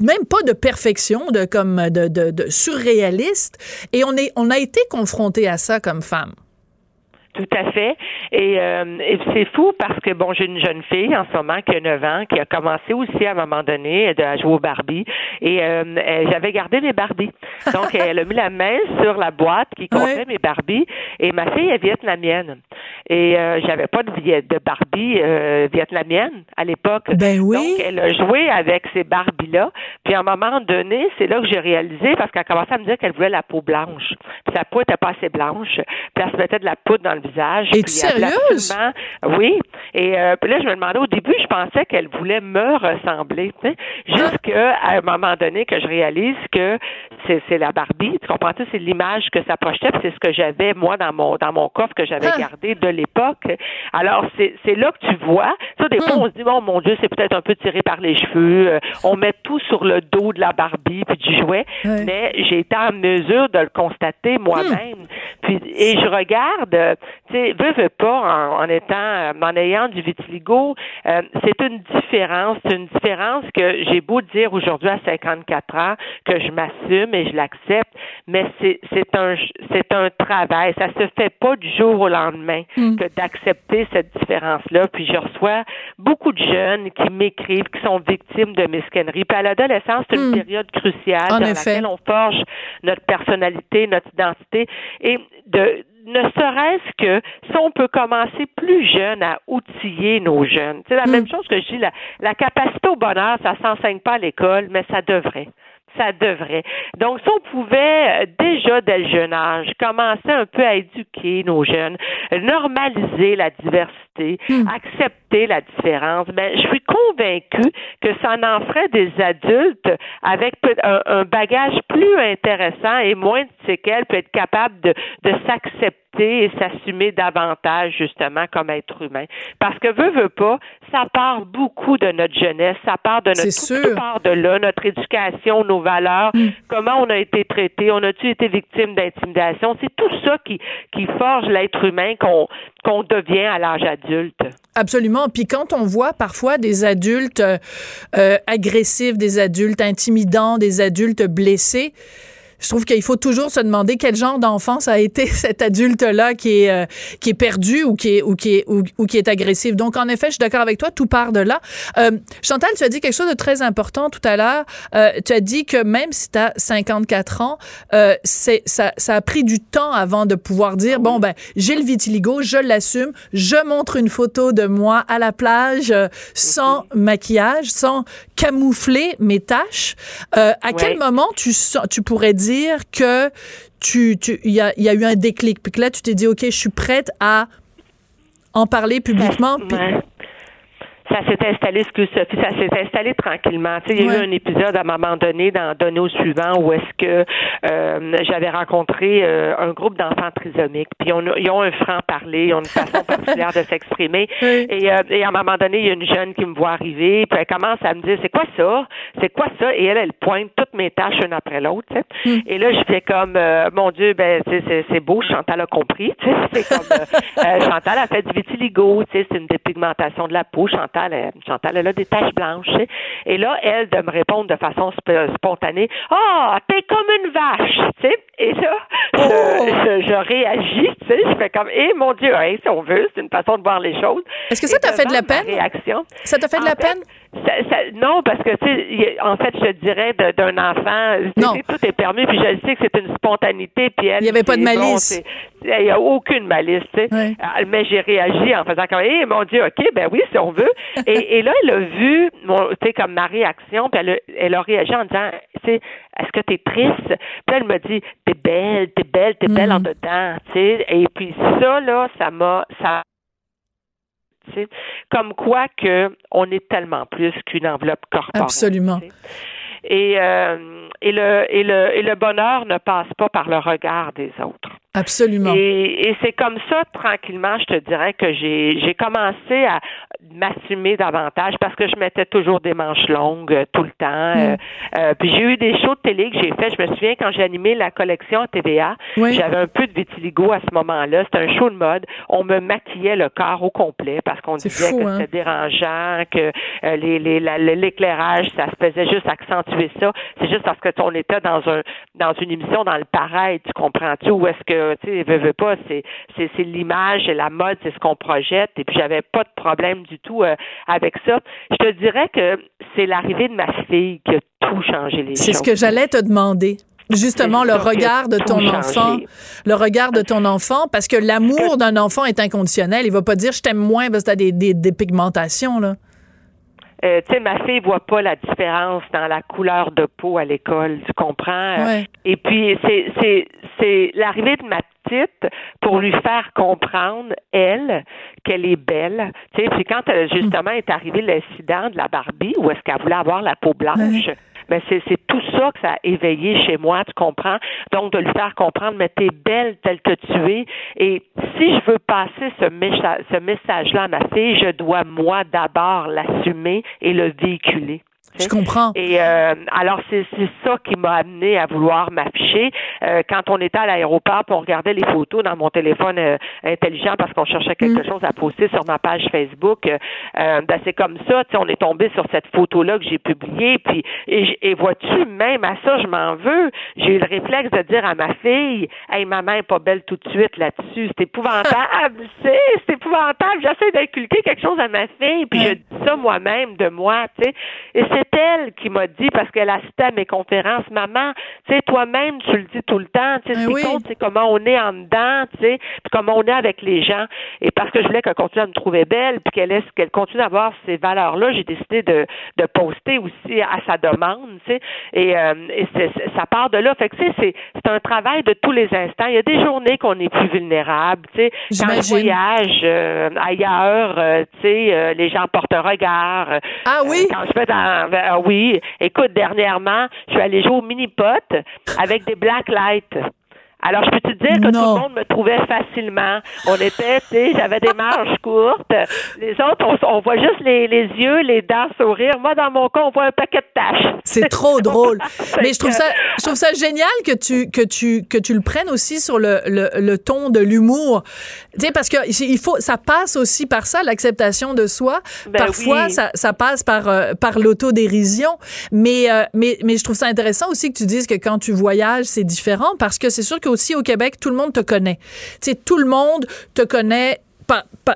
même pas de perfection, de comme de, de, de surréaliste. Et on est, on a été confronté à ça comme femme. Tout à fait. Et, euh, et c'est fou parce que, bon, j'ai une jeune fille en ce moment qui a 9 ans, qui a commencé aussi à un moment donné à jouer au Barbie. Et euh, j'avais gardé mes Barbies. Donc, elle a mis la main sur la boîte qui contenait mes Barbies. Et ma fille est vietnamienne. Et euh, j'avais pas de, de Barbie euh, vietnamienne à l'époque. Ben oui. Donc, elle a joué avec ces Barbies-là. Puis, à un moment donné, c'est là que j'ai réalisé, parce qu'elle commençait à me dire qu'elle voulait la peau blanche. Puis, sa peau était pas assez blanche. Puis, elle se mettait de la poudre dans le visage. Es-tu sérieuse? Oui. Et euh, puis là, je me demandais au début, je pensais qu'elle voulait me ressembler. Tu sais, Jusqu'à un moment donné que je réalise que c'est la Barbie. Tu comprends -tu? C'est l'image que ça projetait, puis c'est ce que j'avais, moi, dans mon dans mon coffre que j'avais Ah. gardé de l'époque. Alors, c'est c'est là que tu vois. Sais, des fois, Hmm. on se dit, bon, mon Dieu, c'est peut-être un peu tiré par les cheveux. Euh, on met tout sur le dos de la Barbie puis du jouet. Mais j'ai été en mesure de le constater moi-même. Puis, et je regarde, tu sais, veux, veux pas, en, en étant, euh, en ayant du vitiligo, euh, c'est une différence, c'est une différence que j'ai beau dire aujourd'hui à 54 ans que je m'assume et je l'accepte, mais c'est c'est un c'est un travail, ça se fait pas du jour au lendemain que d'accepter cette différence-là. Puis je reçois beaucoup de jeunes qui m'écrivent, qui sont victimes de mesquinerie. Puis à l'adolescence, c'est une période cruciale En dans effet. laquelle on forge notre personnalité, notre identité et de ne serait-ce que si on peut commencer plus jeune à outiller nos jeunes. C'est la même chose que je dis, la, la capacité au bonheur, ça s'enseigne pas à l'école, mais ça devrait. Ça devrait. Donc, si on pouvait euh, déjà dès le jeune âge commencer un peu à éduquer nos jeunes, normaliser la diversité, accepter la différence, ben, je suis convaincue que ça en ferait des adultes avec un, un bagage plus intéressant et moins de séquelles, peut être capable de, de s'accepter et s'assumer davantage justement comme être humain. Parce que veut, veut pas, ça part beaucoup de notre jeunesse, ça part de notre tout sûr. part de là, notre éducation, nos valeurs, comment on a été traité, on a-tu été victime d'intimidation, c'est tout ça qui, qui forge l'être humain qu'on qu'on devient à l'âge adulte. Absolument. Puis quand on voit parfois des adultes euh, euh, agressifs, des adultes intimidants, des adultes blessés, je trouve qu'il faut toujours se demander quel genre d'enfance a été cet adulte-là qui est euh, qui est perdu ou qui est ou qui est ou, ou qui est agressif. Donc en effet, je suis d'accord avec toi, tout part de là. Euh, Chantal, tu as dit quelque chose de très important tout à l'heure. Euh, tu as dit que même si tu as 54 ans, euh, c'est ça, ça a pris du temps avant de pouvoir dire bon ben j'ai le vitiligo, je l'assume, je montre une photo de moi à la plage euh, sans maquillage, sans camoufler mes taches. Euh, à Ouais. quel moment tu tu pourrais dire que tu tu y a, y a eu un déclic puis que là tu t'es dit OK, je suis prête à en parler publiquement. Ça s'est installé, excuse Sophie, ça s'est installé tranquillement. Tu sais, il y a eu un épisode à un moment donné dans Donner au suivant où est-ce que euh, j'avais rencontré euh, un groupe d'enfants trisomiques. Puis on a- ils ont un franc-parler, ils ont une façon particulière de s'exprimer. Oui. Et, euh, et à un moment donné, il y a une jeune qui me voit arriver, puis elle commence à me dire c'est quoi ça? C'est quoi ça? Et elle, elle pointe toutes mes tâches une après l'autre. tu sais. Hmm. Et là, je fais comme euh, mon Dieu, ben c'est beau, Chantal a compris. tu sais. C'est comme euh, euh, Chantal a fait du vitiligo, tu sais, c'est une dépigmentation de la peau. Chantal, elle, Chantal, elle a des taches blanches. Et là, elle de me répondre de façon sp- spontanée, ah, t'es comme une vache, tu sais. Et là, je, Oh! je, je réagis, tu sais, je fais comme, eh mon Dieu, hein, si on veut, c'est une façon de voir les choses. Est-ce que ça t'a fait de la peine? Réaction, Ça t'a fait de la fait, peine? Ça- ça- non, parce que, tu sais, en fait, je dirais de- d'un enfant, tu Non. tout est permis, puis je sais que c'est une spontanéité, puis elle, Il y avait pas de bon, malice. il n'y a aucune malice, tu sais. Euh, Mais j'ai réagi en faisant comme, eh, mon Dieu, OK, ben oui, si on veut. et, et là, elle a vu, tu sais, comme ma réaction, puis elle a, elle a réagi en disant, tu sais, est-ce que t'es triste? Puis elle me dit, t'es belle, t'es belle, t'es belle Mm. en dedans, tu sais. Et puis ça, là, ça m'a, ça comme quoi que on est tellement plus qu'une enveloppe corporelle. Absolument. Et, euh, et, le, et, le, et le bonheur ne passe pas par le regard des autres. Absolument. Et, et c'est comme ça, tranquillement, je te dirais que j'ai, commencé à m'assumer davantage parce que je mettais toujours des manches longues euh, tout le temps. Mm. Euh, euh, puis j'ai eu des shows de télé que j'ai fait. Je me souviens quand j'ai animé la collection à TVA, Oui. j'avais un peu de vitiligo à ce moment-là. C'était un show de mode. On me maquillait le corps au complet parce qu'on disait fou, que hein? c'était dérangeant, que euh, les, les, l'éclairage, ça se faisait juste accentuer ça. C'est juste parce que on était dans un dans une émission dans le pareil, tu comprends-tu? Où est-ce que, tu sais, veux, veux pas, c'est, c'est, c'est l'image, c'est la mode, c'est ce qu'on projette, et puis j'avais pas de problème du tout euh, avec ça. Je te dirais que c'est l'arrivée de ma fille qui a tout changé les C'est choses. ce que j'allais te demander. Justement, C'est le regard de ton changé. enfant, le regard de ton enfant, parce que l'amour d'un enfant est inconditionnel. Il va pas dire je t'aime moins parce que t'as des, des, des pigmentations, là. Euh, tu sais, ma fille voit pas la différence dans la couleur de peau à l'école, tu comprends? Euh, Ouais. Et puis, c'est, c'est, c'est l'arrivée de ma petite pour lui faire comprendre, elle, qu'elle est belle. Tu sais, puis quand, euh, justement, est arrivé l'incident de la Barbie, où est-ce qu'elle voulait avoir la peau blanche, ben c'est, c'est tout ça que ça a éveillé chez moi, tu comprends? Donc, de lui faire comprendre, mais t'es belle telle que tu es. Et si je veux passer ce, ce message-là à ma fille, je dois, moi, d'abord l'assumer et le véhiculer. Je comprends. Et euh, alors c'est c'est ça qui m'a amené à vouloir m'afficher. Euh, quand on était à l'aéroport, on regardait les photos dans mon téléphone euh, intelligent parce qu'on cherchait quelque chose à poster sur ma page Facebook, euh, euh, ben c'est comme ça. Tu sais, on est tombé sur cette photo-là que j'ai publiée. Puis et, et vois-tu, même à ça, je m'en veux. J'ai eu le réflexe de dire à ma fille, hey maman est pas belle tout de suite là-dessus. C'est épouvantable, c'est c'est épouvantable. J'essaie d'inculquer quelque chose à ma fille, puis je dis ça moi-même de moi, tu sais. Et c'est elle qui m'a dit, parce qu'elle assistait à mes conférences, maman, tu sais, toi-même, tu le dis tout le temps, tu sais, Ben oui. compte, c'est comment on est en dedans, tu sais, puis comment on est avec les gens. Et parce que je voulais qu'elle continue à me trouver belle, puis qu'elle laisse- qu'elle continue à avoir ces valeurs-là, j'ai décidé de, de poster aussi à sa demande, tu sais. Et, euh, et ça part de là. Fait que, tu sais, c'est c'est un travail de tous les instants. Il y a des journées qu'on est plus vulnérable, tu sais. Quand je voyage euh, ailleurs, euh, tu sais, les gens portent un regard. Ah oui? quand je vais dans, ah oui, écoute, dernièrement, je suis allée jouer au mini-pot avec des black lights. Alors, je peux te dire que Non. tout le monde me trouvait facilement? On était, tu sais, j'avais des manches courtes. Les autres, on, on voit juste les, les yeux, les dents sourire. Moi, dans mon cas, on voit un paquet de taches. C'est trop drôle. Mais je trouve que- ça, je trouve ça génial que tu que tu que tu le prennes aussi sur le le, le ton de l'humour. Tu sais parce que il faut ça passe aussi par ça l'acceptation de soi. Ben Parfois oui. ça ça passe par euh, par l'autodérision. Mais euh, mais mais je trouve ça intéressant aussi que tu dises que quand tu voyages c'est différent parce que c'est sûr qu'aussi au Québec tout le monde te connaît. Tu tout le monde te connaît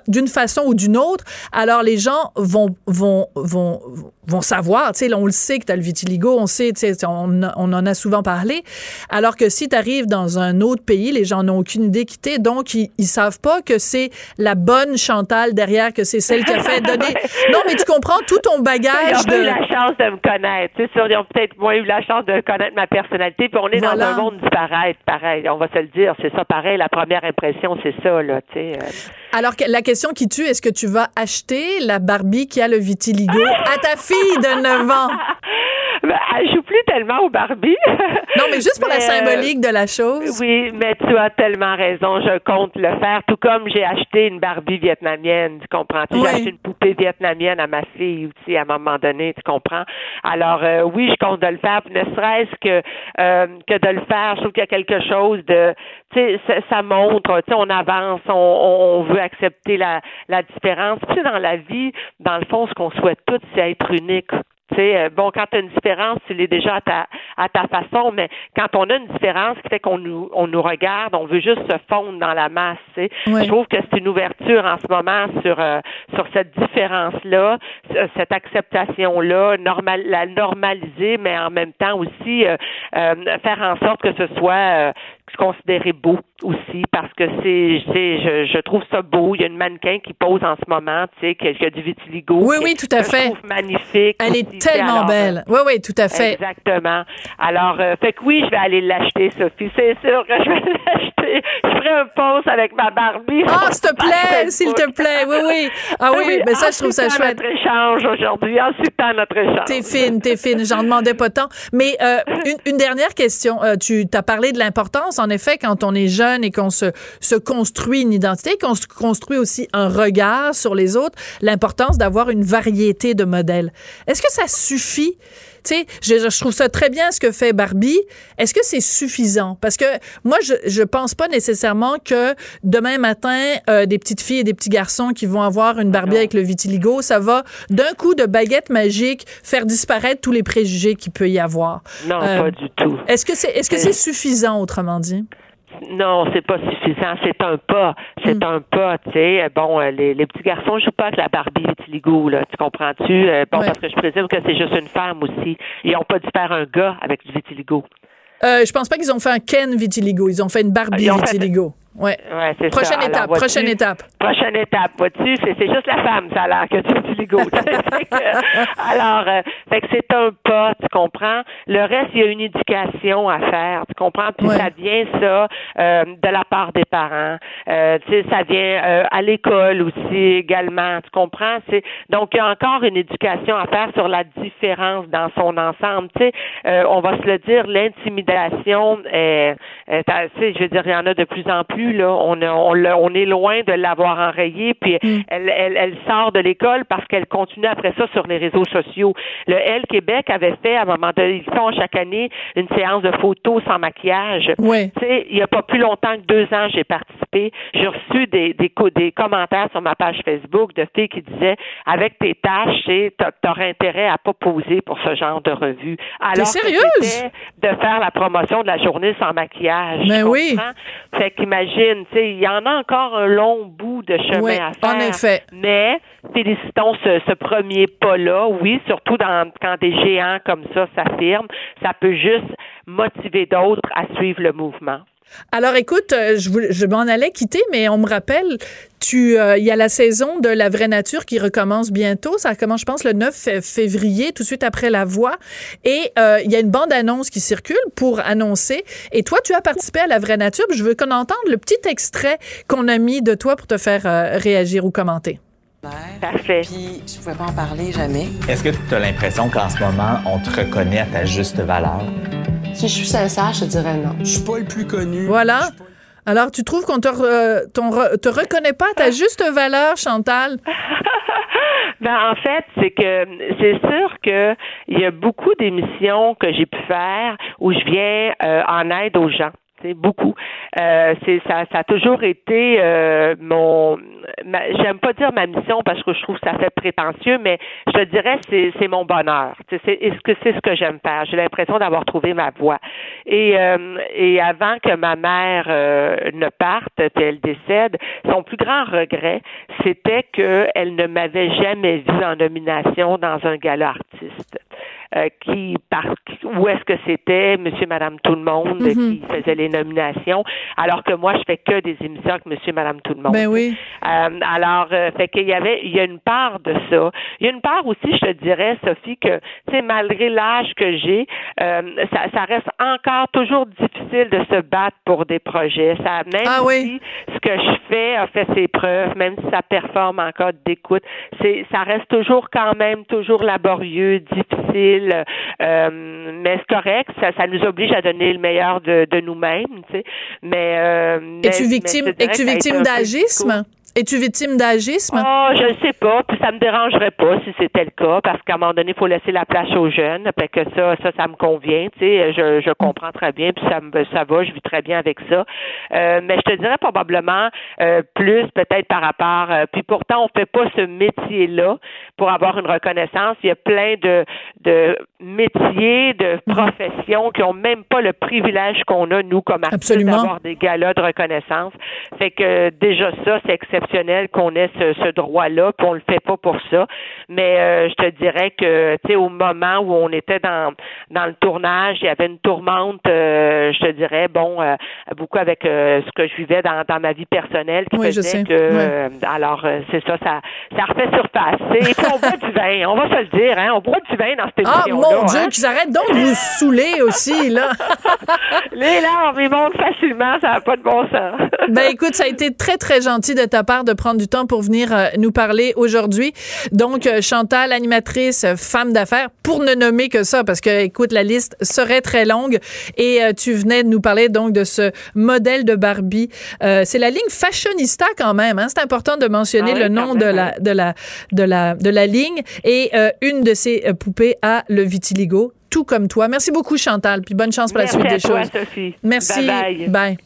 d'une façon ou d'une autre, alors les gens vont vont vont vont savoir, tu sais, on le sait que tu as le vitiligo, on sait, tu sais, on, en a souvent parlé, alors que si tu arrives dans un autre pays, les gens n'ont aucune idée qui t'es, donc ils, ils savent pas que c'est la bonne Chantal derrière, que c'est celle qui a fait donner... Non, mais tu comprends tout ton Ils bagage ont pas eu la chance de me connaître. Tu sais, ils ont peut-être moins eu la chance de connaître ma personnalité. Puis on est Voilà. dans un monde disparate, pareil. On va se le dire, c'est ça, pareil. La première impression, c'est ça, là. Tu sais. euh. Alors la question qui tue, est-ce que tu vas acheter la Barbie qui a le vitiligo à ta fille? De 9 ans? Ben, elle joue plus tellement au Barbie. Non, mais juste pour la Mais, euh, symbolique de la chose. Oui, mais tu as tellement raison. Je compte le faire. Tout comme j'ai acheté une Barbie vietnamienne, tu comprends? Oui. J'ai acheté une poupée vietnamienne à ma fille aussi à un moment donné, tu comprends? Alors euh, oui, je compte de le faire. Ne serait-ce que euh, que de le faire, je trouve qu'il y a quelque chose de, tu sais, ça, ça montre, tu sais, on avance, on, on on veut accepter la, la différence. Tu sais, dans la vie, dans le fond, ce qu'on souhaite tous, c'est être unique. Tu sais, euh, bon, quand tu as une différence, tu l'es déjà à ta, à ta façon, mais quand on a une différence qui fait qu'on nous, on nous regarde, on veut juste se fondre dans la masse. Tu sais. Ouais. Je trouve que c'est une ouverture en ce moment sur, euh, sur cette différence-là, cette acceptation-là, normal, la normaliser, mais en même temps aussi euh, euh, faire en sorte que ce soit euh, considéré beau aussi, parce que c'est, je, je trouve ça beau. Il y a une mannequin qui pose en ce moment, tu sais, qui, qui a du vitiligo. Oui, oui, tout à fait. Je trouve magnifique. Elle aussi, est tellement Alors, belle. Oui, oui, tout à fait. Exactement. Alors, euh, fait que oui, je vais aller l'acheter, Sophie. C'est sûr que je vais l'acheter. je ferai un pause avec ma Barbie. Ah, s'il te plaît, s'il te plaît, oui, oui. Ah oui, mais ça, je trouve ça chouette. notre échange aujourd'hui, ensuite notre échange. T'es fine, t'es fine, j'en demandais pas tant. Mais euh, une, dernière question, euh, tu t'as parlé de l'importance, en effet, quand on est jeune et qu'on se, construit une identité, qu'on se construit aussi un regard sur les autres, l'importance d'avoir une variété de modèles. Est-ce que ça suffit? Tu sais, je, trouve ça très bien ce que fait Barbie. Est-ce que c'est suffisant? Parce que moi, je, je pense pas nécessairement que demain matin, euh, des petites filles et des petits garçons qui vont avoir une Barbie avec le vitiligo, ça va d'un coup de baguette magique faire disparaître tous les préjugés qu'il peut y avoir. Non, pas du tout. Est-ce que c'est est-ce que c'est suffisant, autrement dit? Non, c'est pas suffisant. C'est un pas. C'est hmm. un pas, tu sais. Bon, euh, les, les, petits garçons jouent pas avec la Barbie vitiligo, là. Tu comprends-tu? Euh, bon, parce que je présume que c'est juste une femme aussi. Ils ont pas dû faire un gars avec du vitiligo. Euh, je pense pas qu'ils ont fait un Ken vitiligo. Ils ont fait une Barbie vitiligo. Ouais. ouais c'est prochaine étape, prochaine étape. Prochaine étape, vois-tu, c'est, juste la femme, ça a l'air que tu es ligo. alors, euh, fait que c'est un pas, tu comprends. Le reste, il y a une éducation à faire, tu comprends? Puis ça vient ça euh, de la part des parents. Euh, tu sais, ça vient euh, à l'école aussi également, tu comprends? C'est donc il y a encore une éducation à faire sur la différence dans son ensemble. Tu sais, euh, on va se le dire, l'intimidation, tu sais, je veux dire, il y en a de plus en plus on, on, est loin de l'avoir enrayée, puis mm. elle, sort de l'école parce qu'elle continue après ça sur les réseaux sociaux. Le L Québec avait fait à un moment donné, ils font chaque année une séance de photos sans maquillage. Oui. il n'y a pas plus longtemps que deux ans, j'ai participé. J'ai reçu des, des, des commentaires sur ma page Facebook de filles qui disaient avec tes tâches, tu aurais intérêt à pas poser pour ce genre de revue. Alors sérieuse? de faire la promotion de la journée sans maquillage. Mais oui. Fait qu'imagine il y en a encore un long bout de chemin à faire. En effet. Mais félicitons ce, premier pas-là. Oui, surtout dans, quand des géants comme ça s'affirment, ça peut juste motiver d'autres à suivre le mouvement. Alors écoute, euh, je, je m'en allais quitter, mais on me rappelle, tu, euh, il y a la saison de la vraie nature qui recommence bientôt. Ça commence, je pense, le 9 février, tout de suite après la voix. Et euh, il y a une bande-annonce qui circule pour annoncer. Et toi, tu as participé à la vraie nature. Je veux qu'on entende le petit extrait qu'on a mis de toi pour te faire réagir ou commenter. Parfait. Puis je pouvais pas en parler jamais. Est-ce que tu as l'impression qu'en ce moment, on te reconnaît à ta juste valeur? Si je suis sincère, je te dirais non. Je suis pas le plus connu. Voilà. Alors, tu trouves qu'on te, te reconnaît pas à ta juste valeur, Chantal? Ben, en fait, c'est que c'est sûr que il y a beaucoup d'émissions que j'ai pu faire où je viens euh, en aide aux gens beaucoup. Euh, ça, ça a toujours été euh, mon. J'aime pas dire ma mission parce que je trouve que ça fait prétentieux, mais je te dirais c'est c'est mon bonheur. C'est ce que c'est ce que j'aime faire? J'ai l'impression d'avoir trouvé ma voie. Et euh, et avant que ma mère ne parte, qu'elle décède, son plus grand regret, c'était qu'elle ne m'avait jamais vu en nomination dans un gala artiste. Qui par où est-ce que c'était monsieur madame tout le monde mhm. qui faisait les nominations alors que moi je fais que des émissions avec monsieur madame tout le monde. Ben oui. Euh, alors euh, fait qu'il y avait il y a une part de ça. Il y a une part aussi je te dirais Sophie que tu sais malgré l'âge que j'ai ça, ça reste encore toujours difficile de se battre pour des projets. Ça même ah si ce que je fais a fait ses preuves, même si ça performe encore d'écoute, c'est ça reste toujours quand même toujours laborieux, difficile euh, mais c'est correct, ça, ça, nous oblige à donner le meilleur de, de nous-mêmes, tu sais. Mais, euh, es-tu victime, es-tu victime d'agisme? Es-tu victime d'agisme? Oh, je ne sais pas. Puis ça me dérangerait pas si c'était le cas, parce qu'à un moment donné, il faut laisser la place aux jeunes. Fait que ça, ça, ça me convient. Tu sais, je, je comprends très bien, puis ça me, ça va, je vis très bien avec ça. Euh, mais je te dirais probablement euh, plus peut-être par rapport. Euh, puis pourtant, on fait pas ce métier-là pour avoir une reconnaissance. Il y a plein de de métiers, de mhm. professions qui ont même pas le privilège qu'on a nous comme artistes d'avoir des galas de reconnaissance. Fait que déjà ça, c'est exceptionnel qu'on ait ce, droit-là, puis on le fait pas pour ça. Mais euh, je te dirais que, tu sais, au moment où on était dans dans le tournage, il y avait une tourmente euh, je te dirais, bon, beaucoup avec ce que je vivais dans, dans ma vie personnelle qui Oui, je sais. que, euh, alors, euh, c'est ça, ça, ça refait surface. Et puis, on boit du vin, on va se le dire, hein, on boit du vin dans cette Ah, émission-là. mon Dieu, hein. qu'ils arrêtent donc de vous saouler aussi, là. Les larmes, ils montent facilement, ça n'a pas de bon sens. Ben écoute, ça a été très très gentil de ta part de prendre du temps pour venir euh, nous parler aujourd'hui. Donc euh, Chantal, animatrice, euh, femme d'affaires, pour ne nommer que ça, parce que écoute, la liste serait très longue. Et euh, tu venais de nous parler donc de ce modèle de Barbie. Euh, c'est la ligne fashionista quand même. Hein? C'est important de mentionner Ah oui, le nom de la de la de la de la ligne. Et euh, une de ces poupées a le vitiligo. Tout comme toi. Merci beaucoup, Chantal. Puis bonne chance pour Merci la suite à des toi, choses. Sophie. Merci. Bye-bye. Bye.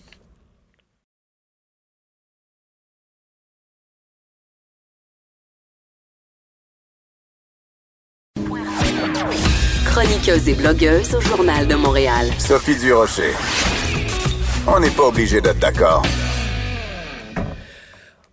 Chroniqueuse et blogueuse au Journal de Montréal. Sophie Durocher. On n'est pas obligé d'être d'accord.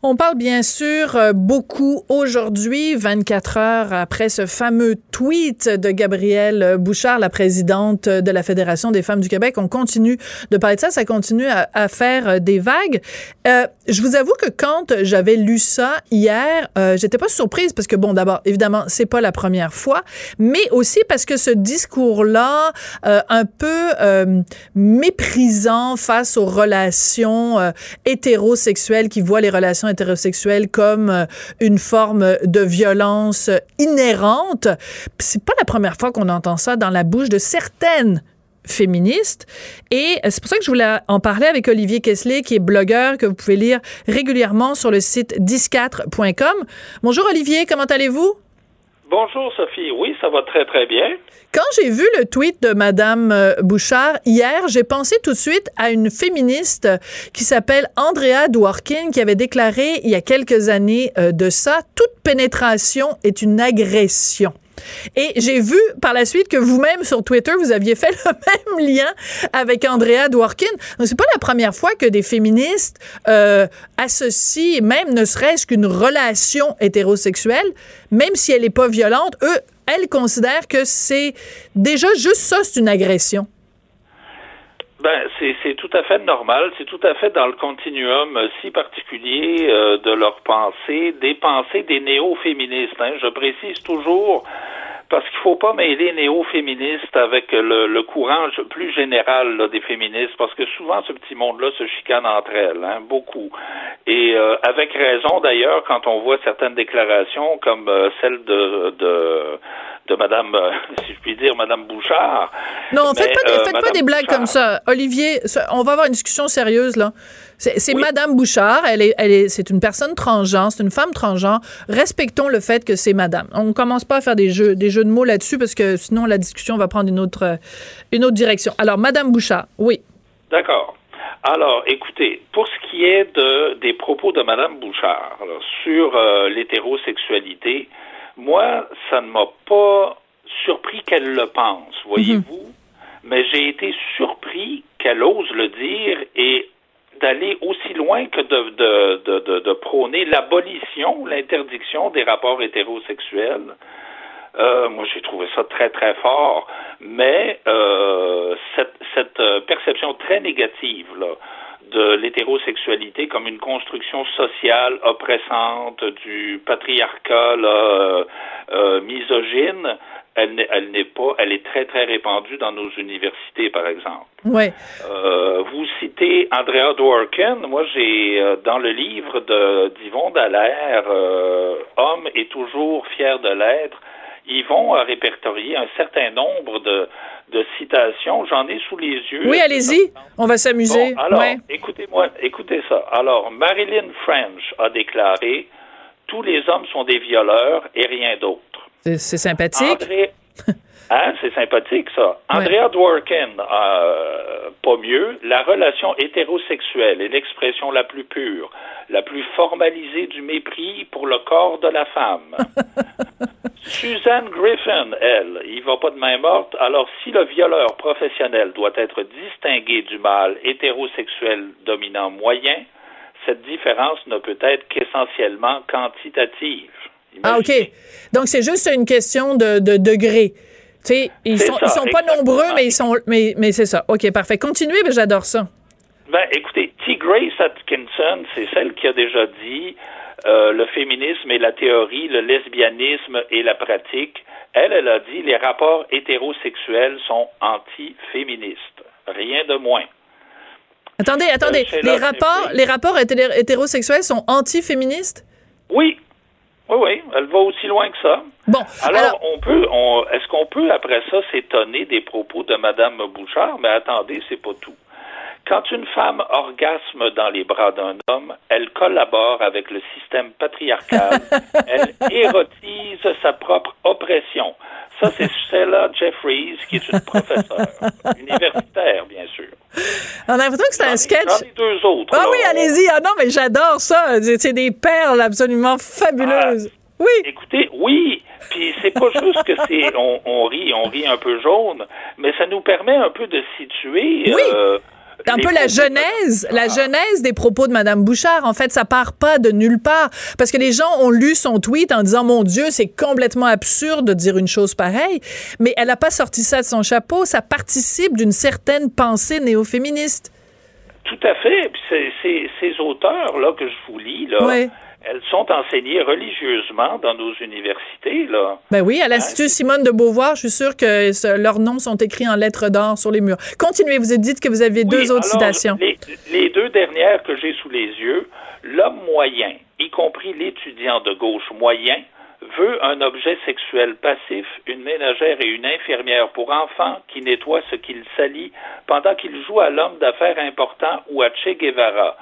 On parle bien sûr euh, beaucoup aujourd'hui, 24 heures après ce fameux tweet de Gabrielle Bouchard, la présidente de la Fédération des femmes du Québec. On continue de parler de ça, ça continue à, faire euh, des vagues. Euh, je vous avoue que quand j'avais lu ça hier, j'étais pas surprise parce que bon, d'abord, évidemment, c'est pas la première fois, mais aussi parce que ce discours-là, un peu méprisant face aux relations hétérosexuelles qui voient les relations hétérosexuelles comme euh, une forme de violence inhérente. C'est pas la première fois qu'on entend ça dans la bouche de certaines féministes. Et c'est pour ça que je voulais en parler avec Olivier Kessler, qui est blogueur, que vous pouvez lire régulièrement sur le site 10 Bonjour Olivier, comment allez-vous? Bonjour Sophie, oui, ça va très très bien. Quand j'ai vu le tweet de Madame euh, Bouchard hier, j'ai pensé tout de suite à une féministe qui s'appelle Andrea Dworkin qui avait déclaré il y a quelques années euh, de ça toute pénétration est une agression. Et j'ai vu par la suite que vous-même sur Twitter, vous aviez fait le même lien avec Andrea Dworkin. Donc c'est pas la première fois que des féministes euh, associent même ne serait-ce qu'une relation hétérosexuelle, même si elle est pas violente, eux, elles considèrent que c'est déjà juste ça, c'est une agression. Ben, c'est, tout à fait normal, c'est tout à fait dans le continuum euh, si particulier euh, de leur pensée, des pensées des néo-féministes. hein. Je précise toujours, parce qu'il faut pas mêler néo-féministes avec le, le courant plus général là, des féministes, parce que souvent ce petit monde-là se chicane entre elles, hein, beaucoup. Et euh, avec raison d'ailleurs, quand on voit certaines déclarations comme euh, celle de, de de Madame, euh, si je puis dire, Madame Bouchard. Non, faites Mais, pas, des, faites pas des blagues Bouchard- comme ça. Olivier, on va avoir une discussion sérieuse, là. C'est Oui. Madame Bouchard, elle est, elle est, c'est une personne transgenre, c'est une femme transgenre. Respectons le fait que c'est Madame. On commence pas à faire des jeux, des jeux de mots là-dessus parce que sinon la discussion va prendre une autre, euh, une autre direction. Alors, Madame Bouchard, oui. D'accord. Alors, écoutez, pour ce qui est de, des propos de Madame Bouchard sur euh, l'hétérosexualité, moi, ça ne m'a pas surpris qu'elle le pense, voyez-vous, mais j'ai été surpris qu'elle ose le dire et d'aller aussi loin que de, prôner l'abolition, l'interdiction des rapports hétérosexuels. Euh, moi, j'ai trouvé ça très, très fort. Mais euh, cette, cette euh, perception très négative là, de l'hétérosexualité comme une construction sociale oppressante du patriarcat là, euh, euh, misogyne, elle n'est, elle n'est pas, elle est très, très répandue dans nos universités, par exemple. Ouais. Euh, vous citez Andrea Dworkin. Moi, j'ai dans le livre de d'Yvon Dallaire, euh, Homme est toujours fier de l'être. Yvon a répertorié un certain nombre de, de citations. J'en ai sous les yeux. Oui, allez-y. On va s'amuser. Bon, alors, Ouais. écoutez-moi, écoutez ça. Alors, Marilyn French a déclaré tous les hommes sont des violeurs et rien d'autre. C'est c'est sympathique. André... Hein, c'est sympathique, ça. Ouais. Andrea Dworkin, euh, pas mieux, la relation hétérosexuelle est l'expression la plus pure, la plus formalisée du mépris pour le corps de la femme. Suzanne Griffin, elle, il va pas de main morte. Alors, si le violeur professionnel doit être distingué du mâle hétérosexuel dominant moyen, cette différence ne peut être qu'essentiellement quantitative. Ah, OK. Donc, c'est juste une question de, de degré. Sais, ils sont, ça, ils sont pas nombreux, mais ils sont, mais, mais c'est ça. OK, parfait. Continuez, mais j'adore ça. Ben, écoutez, T. Grace Atkinson, c'est celle qui a déjà dit euh, le féminisme et la théorie, le lesbianisme et la pratique. Elle, elle a dit les rapports hétérosexuels sont anti-féministes. Rien de moins. Attendez, attendez. c'est les rapports, les rapports hété- hétérosexuels sont anti-féministes? Oui. Oui, oui, elle va aussi loin que ça. Bon, Alors, alors, on peut, on, est-ce qu'on peut après ça s'étonner des propos de Madame Bouchard? Mais attendez, c'est pas tout. Quand une femme orgasme dans les bras d'un homme, elle collabore avec le système patriarcal. elle érotise sa propre oppression. Ça, c'est Stella Jeffries, qui est une professeure universitaire, bien sûr. on a l'impression que c'est un sketch. J'en ai deux autres. Ah là. oui, allez-y. Ah non, mais j'adore ça. C'est des perles absolument fabuleuses. Oui. Écoutez, oui, puis c'est pas juste que c'est on, on rit, on rit un peu jaune, mais ça nous permet un peu de situer Oui. euh, Un peu la genèse, la genèse des propos de Madame Bouchard. En fait, ça part pas de nulle part. Parce que les gens ont lu son tweet en disant, mon Dieu, c'est complètement absurde de dire une chose pareille. Mais elle a pas sorti ça de son chapeau. Ça participe d'une certaine pensée néo-féministe. Tout à fait. Puis ces auteurs-là que je vous lis, là. Elles sont enseignées religieusement dans nos universités, là. Ben oui, à l'Institut Simone de Beauvoir, je suis sûre que ce- leurs noms sont écrits en lettres d'or sur les murs. Continuez, vous dites que vous avez deux autres alors, citations. Les, les deux dernières que j'ai sous les yeux, l'homme moyen, y compris l'étudiant de gauche moyen, veut un objet sexuel passif, une ménagère et une infirmière pour enfants qui nettoie ce qu'il salit pendant qu'il joue à l'homme d'affaires important ou à Che Guevara.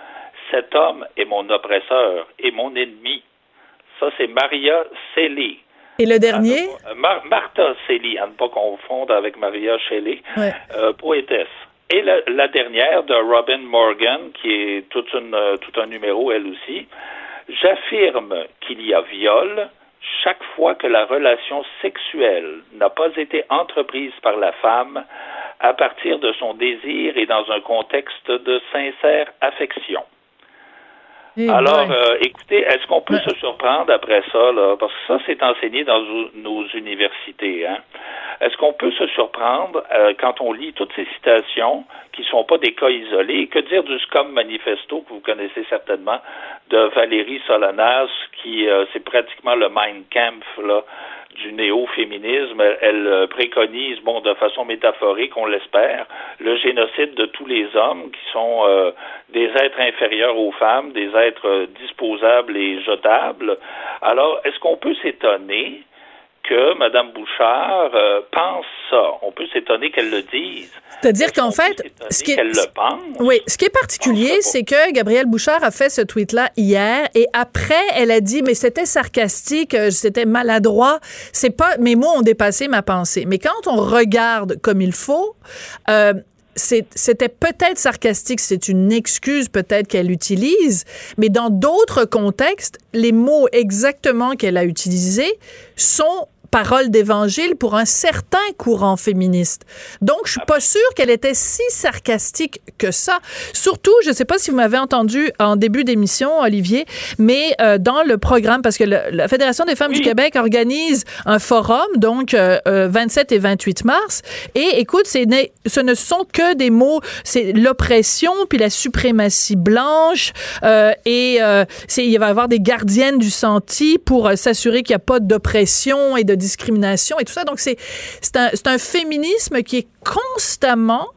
Cet homme est mon oppresseur et mon ennemi. Ça, c'est Maria Celli. Et le dernier? Euh, Mar- Martha Celli, à ne pas confondre avec Maria Shelley, Ouais. euh, poétesse. Et la, la dernière de Robin Morgan, qui est toute une, euh, tout un numéro elle aussi. J'affirme qu'il y a viol chaque fois que la relation sexuelle n'a pas été entreprise par la femme à partir de son désir et dans un contexte de sincère affection. Eh Alors, euh, écoutez, est-ce qu'on peut Ouais. se surprendre après ça, là? Parce que ça, c'est enseigné dans nos- universités, hein? Est-ce qu'on peut se surprendre euh, quand on lit toutes ces citations qui sont pas des cas isolés? Que dire du SCOM Manifesto, que vous connaissez certainement, de Valérie Solanas, qui, euh, c'est pratiquement le Mein Kampf, là, du néo-féminisme. Elle, euh, préconise, bon, de façon métaphorique, on l'espère, le génocide de tous les hommes qui sont euh, des êtres inférieurs aux femmes, des êtres euh, disposables et jetables. Alors, est-ce qu'on peut s'étonner que Mme Bouchard euh, pense ça? On peut s'étonner qu'elle le dise. C'est-à-dire qu'en fait, ce qui est- qu'elle le pense? Oui, ce qui est particulier, c'est que Gabrielle Bouchard a fait ce tweet-là hier et après, elle a dit mais c'était sarcastique, euh, c'était maladroit, c'est pas mes mots ont dépassé ma pensée. Mais quand on regarde comme il faut, euh, c'était peut-être sarcastique, c'est une excuse peut-être qu'elle utilise, mais dans d'autres contextes, les mots exactement qu'elle a utilisés sont paroles d'évangile pour un certain courant féministe. Donc, je suis pas sûre qu'elle était si sarcastique que ça. Surtout, je sais pas si vous m'avez entendu en début d'émission, Olivier, mais euh, dans le programme, parce que le- la Fédération des femmes du. Québec organise un forum, donc euh, euh, 27 et 28 mars, et écoute, ce ne sont que des mots, c'est l'oppression, puis la suprématie blanche, euh, et euh, il va y avoir des gardiennes du senti pour euh, s'assurer qu'il n'y a pas d'oppression et de discrimination et tout ça. Donc, c'est un, c'est un féminisme qui est constamment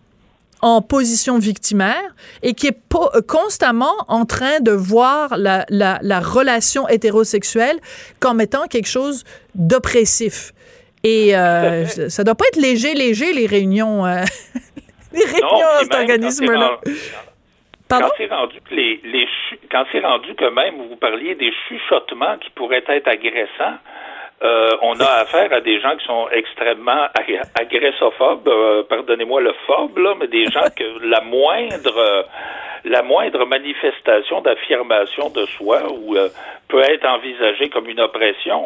en position victimaire et qui est euh, constamment en train de voir la, la, la relation hétérosexuelle comme étant quelque chose d'oppressif. Et euh, ça doit pas être léger, léger, les réunions, euh, les réunions Non, cet organisme-là. quand c'est Pardon? Quand c'est rendu que les, les quand c'est rendu que même vous parliez des chuchotements qui pourraient être agressants, euh, on a affaire à des gens qui sont extrêmement ag- agressophobes, euh, pardonnez-moi le phobe, là, mais des gens que la moindre euh, la moindre manifestation d'affirmation de soi ou peut être envisagée comme une oppression.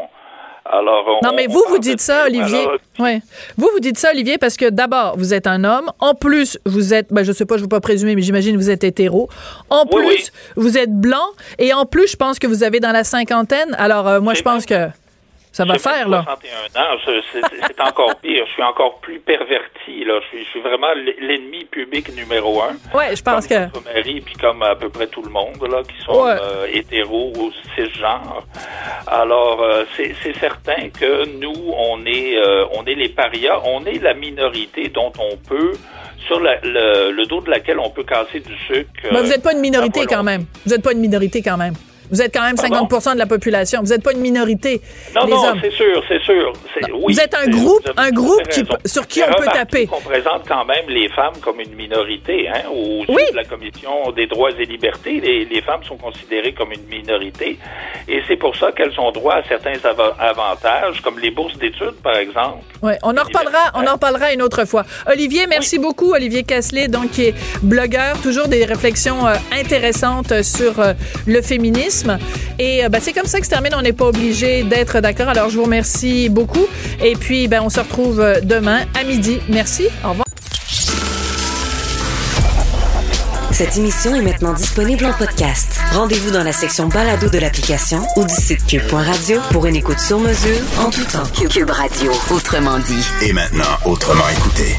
Alors, on- Non, mais vous, vous de- dites ça, Olivier. Alors, Ouais. Vous, vous dites ça, Olivier, parce que d'abord, vous êtes un homme. En plus, vous êtes, ben, je sais pas, je veux pas présumer, mais j'imagine que vous êtes hétéro. En Oui, plus, oui. vous êtes blanc. Et en plus, je pense que vous avez dans la cinquantaine. Alors, euh, moi, je pense que Ça va faire, là. 61 ans, c'est encore pire. Je suis encore plus perverti. Là. Je, suis, je suis vraiment l'ennemi public numéro un. Ouais, je pense comme que. votre mari, puis comme à peu près tout le monde là, qui sont Ouais. euh, hétéros ou cisgenres. Alors, euh, c'est certain que nous, on est, euh, on est les parias, on est la minorité dont on peut, sur la- le, le dos de laquelle on peut casser du sucre. Ben, vous n'êtes pas une minorité quand même. Vous n'êtes pas une minorité quand même. Vous êtes quand même Pardon? 50% de la population. Vous n'êtes pas une minorité, Non, les non, c'est sûr, c'est sûr. Oui, vous êtes un groupe- un groupe qui- sur qui on peut taper. qu'on présente quand même les femmes comme une minorité, hein, au sein Oui. de la Commission des droits et libertés. Les, les femmes sont considérées comme une minorité. Et c'est pour ça qu'elles ont droit à certains ava- avantages, comme les bourses d'études, par exemple. Ouais, on en reparlera, on en reparlera une autre fois. Olivier, merci beaucoup, Olivier Casselet, donc qui est blogueur, toujours des réflexions euh, intéressantes sur euh, le féminisme. Et euh, ben, c'est comme ça que se termine. On n'est pas obligé d'être d'accord. Alors je vous remercie beaucoup. Et puis ben on se retrouve euh, demain à midi. Merci. Au revoir. Cette émission est maintenant disponible en podcast. Rendez-vous dans la section balado de l'application ou du site cube.radio pour une écoute sur mesure en tout temps. Cube Radio, autrement dit. Et maintenant, autrement écouté.